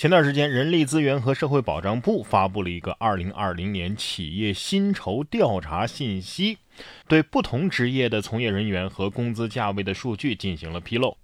前段时间，人力资源和社会保障部发布了一个二零二零年企业薪酬调查信息，对不同职业的从业人员和工资价位的数据进行了披露。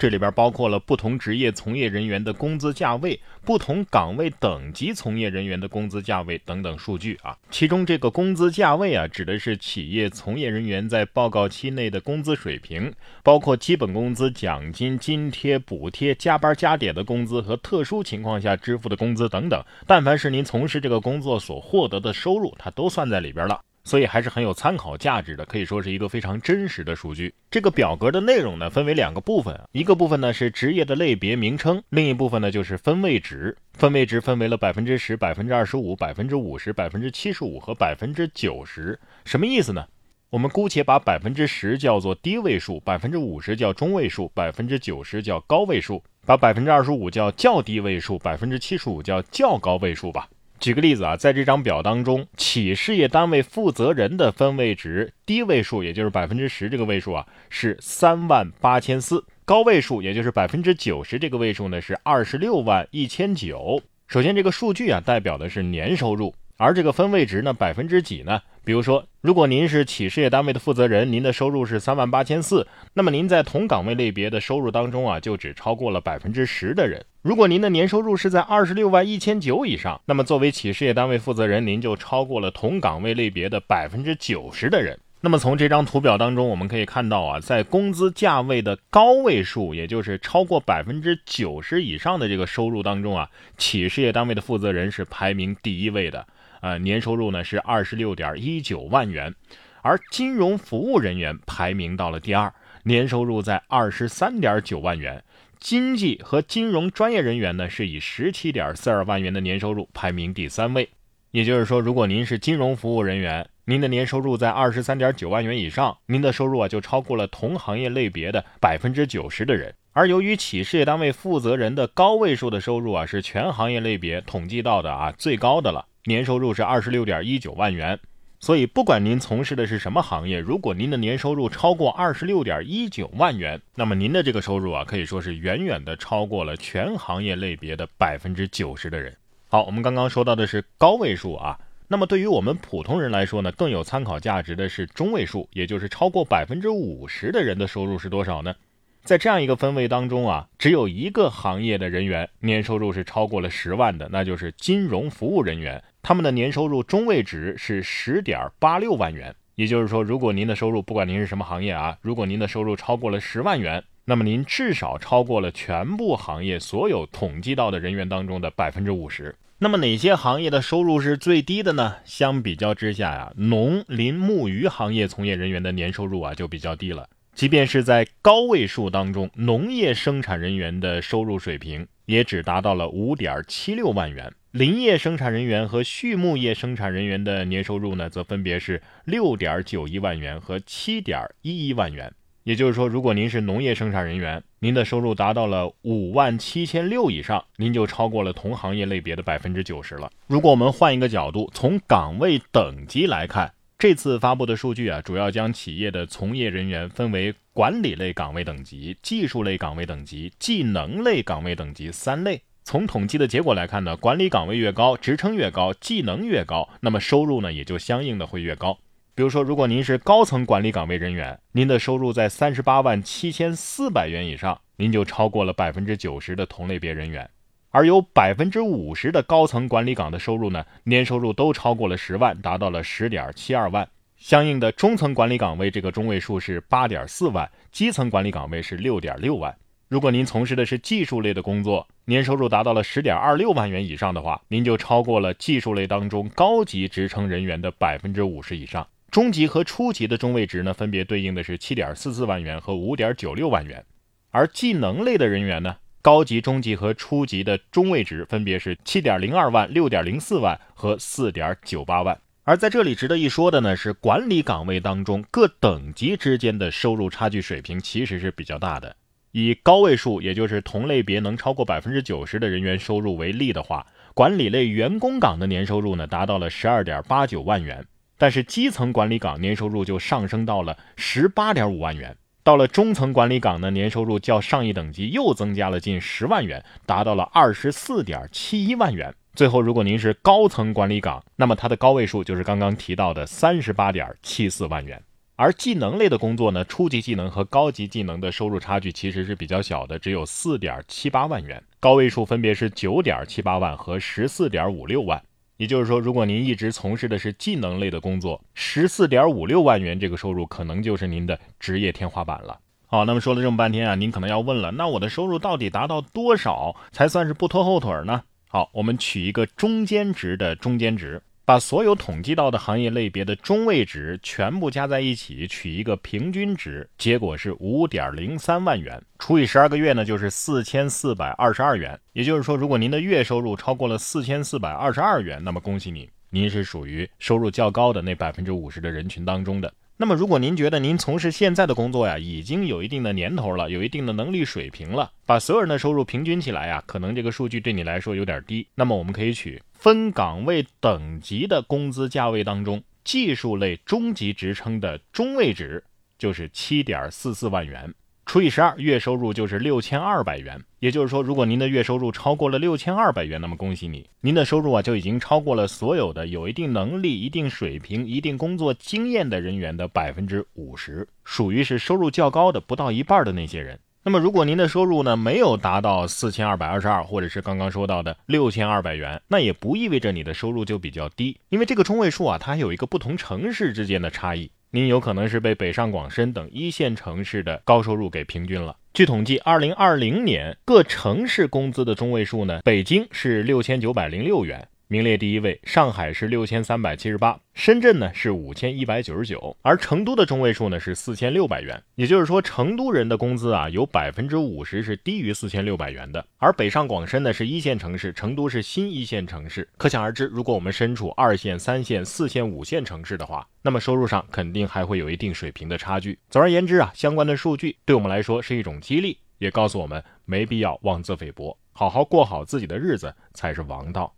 这里边包括了不同职业从业人员的工资价位、不同岗位等级从业人员的工资价位等等数据啊。其中这个工资价位啊，指的是企业从业人员在报告期内的工资水平，包括基本工资、奖金、津贴、补贴、加班加点的工资和特殊情况下支付的工资等等。但凡是您从事这个工作所获得的收入，它都算在里边了。所以还是很有参考价值的，可以说是一个非常真实的数据。这个表格的内容呢，分为两个部分，一个部分呢是职业的类别名称，另一部分呢就是分位值。分位值分为了百分之十、百分之二十五、百分之五十、百分之七十五和百分之九十。什么意思呢？我们姑且把百分之十叫做低位数，百分之五十叫中位数，百分之九十叫高位数，把百分之二十五叫较低位数，百分之七十五叫较高位数吧。举个例子啊，在这张表当中，企事业单位负责人的分位值低位数，也就是百分之十这个位数啊，是三万八千四；高位数，也就是百分之九十这个位数呢，是二十六万一千九。首先，这个数据啊，代表的是年收入。而这个分位值呢，百分之几呢？比如说，如果您是企事业单位的负责人，您的收入是三万八千四，那么您在同岗位类别的收入当中啊，就只超过了百分之十的人。如果您的年收入是在二十六万一千九以上，那么作为企事业单位负责人，您就超过了同岗位类别的百分之九十的人。那么从这张图表当中，我们可以看到啊，在工资价位的高位数，也就是超过百分之九十以上的这个收入当中啊，企事业单位的负责人是排名第一位的。呃，年收入呢是二十六点一九万元，而金融服务人员排名到了第二，年收入在二十三点九万元。经济和金融专业人员呢是以十七点四二万元的年收入排名第三位。也就是说，如果您是金融服务人员，您的年收入在二十三点九万元以上，您的收入啊就超过了同行业类别的百分之九十的人。而由于企事业单位负责人的高位数的收入啊是全行业类别统计到的啊最高的了。年收入是二十六点一九万元，所以不管您从事的是什么行业，如果您的年收入超过二十六点一九万元，那么您的这个收入啊，可以说是远远的超过了全行业类别的百分之九十的人。好，我们刚刚说到的是高位数啊，那么对于我们普通人来说呢，更有参考价值的是中位数，也就是超过百分之五十的人的收入是多少呢？在这样一个分位当中啊，只有一个行业的人员年收入是超过了十万的，那就是金融服务人员。他们的年收入中位值是十点八六万元。也就是说，如果您的收入不管您是什么行业啊，如果您的收入超过了十万元，那么您至少超过了全部行业所有统计到的人员当中的百分之五十。那么哪些行业的收入是最低的呢？相比较之下呀，农林牧渔行业从业人员的年收入啊就比较低了。即便是在高位数当中，农业生产人员的收入水平也只达到了五点七六万元，林业生产人员和畜牧业生产人员的年收入呢，则分别是六点九一万元和七点一一万元。也就是说，如果您是农业生产人员，您的收入达到了五万七千六以上，您就超过了同行业类别的百分之九十了。如果我们换一个角度，从岗位等级来看。这次发布的数据啊，主要将企业的从业人员分为管理类岗位等级、技术类岗位等级、技能类岗位等级三类。从统计的结果来看呢，管理岗位越高，职称越高，技能越高，那么收入呢也就相应的会越高。比如说，如果您是高层管理岗位人员，您的收入在三十八万七千四百元以上，您就超过了百分之九十的同类别人员。而有百分之五十的高层管理岗的收入呢，年收入都超过了十万，达到了十点七二万。相应的，中层管理岗位这个中位数是八点四万，基层管理岗位是六点六万。如果您从事的是技术类的工作，年收入达到了十点二六万元以上的话，您就超过了技术类当中高级职称人员的百分之五十以上。中级和初级的中位值呢，分别对应的是七点四四万元和五点九六万元。而技能类的人员呢？高级、中级和初级的中位值分别是七点零二万、六点零四万和四点九八万。而在这里值得一说的呢，是管理岗位当中各等级之间的收入差距水平其实是比较大的。以高位数，也就是同类别能超过百分之九十的人员收入为例的话，管理类员工岗的年收入呢达到了十二点八九万元，但是基层管理岗年收入就上升到了十八点五万元。到了中层管理岗呢，年收入较上一等级又增加了近十万元，达到了二十四点七一万元。最后，如果您是高层管理岗，那么它的高位数就是刚刚提到的三十八点七四万元。而技能类的工作呢，初级技能和高级技能的收入差距其实是比较小的，只有四点七八万元，高位数分别是九点七八万和十四点五六万。也就是说，如果您一直从事的是技能类的工作，十四点五六万元这个收入可能就是您的职业天花板了。好，那么说了这么半天啊，您可能要问了，那我的收入到底达到多少才算是不拖后腿呢？好，我们取一个中间值的中间值。把所有统计到的行业类别的中位值全部加在一起，取一个平均值，结果是五点零三万元，除以十二个月呢，就是四千四百二十二元。也就是说，如果您的月收入超过了四千四百二十二元，那么恭喜你，您是属于收入较高的那百分之五十的人群当中的。那么，如果您觉得您从事现在的工作呀，已经有一定的年头了，有一定的能力水平了，把所有人的收入平均起来呀，可能这个数据对你来说有点低。那么，我们可以取分岗位等级的工资价位当中，技术类中级职称的中位值就是七点四四万元。除以十二，月收入就是六千二百元。也就是说，如果您的月收入超过了六千二百元，那么恭喜你，您的收入啊就已经超过了所有的有一定能力、一定水平、一定工作经验的人员的百分之五十，属于是收入较高的不到一半的那些人。那么，如果您的收入呢没有达到四千二百二十二，或者是刚刚说到的六千二百元，那也不意味着你的收入就比较低，因为这个中位数啊，它有一个不同城市之间的差异。您有可能是被北上广深等一线城市的高收入给平均了。据统计，二零二零年各城市工资的中位数呢，北京是六千九百零六元。名列第一位，上海是六千三百七十八，深圳呢是五千一百九十九，而成都的中位数呢是四千六百元。也就是说，成都人的工资啊有百分之五十是低于四千六百元的。而北上广深呢是一线城市，成都是新一线城市，可想而知，如果我们身处二线、三线、四线、五线城市的话，那么收入上肯定还会有一定水平的差距。总而言之啊，相关的数据对我们来说是一种激励，也告诉我们没必要妄自菲薄，好好过好自己的日子才是王道。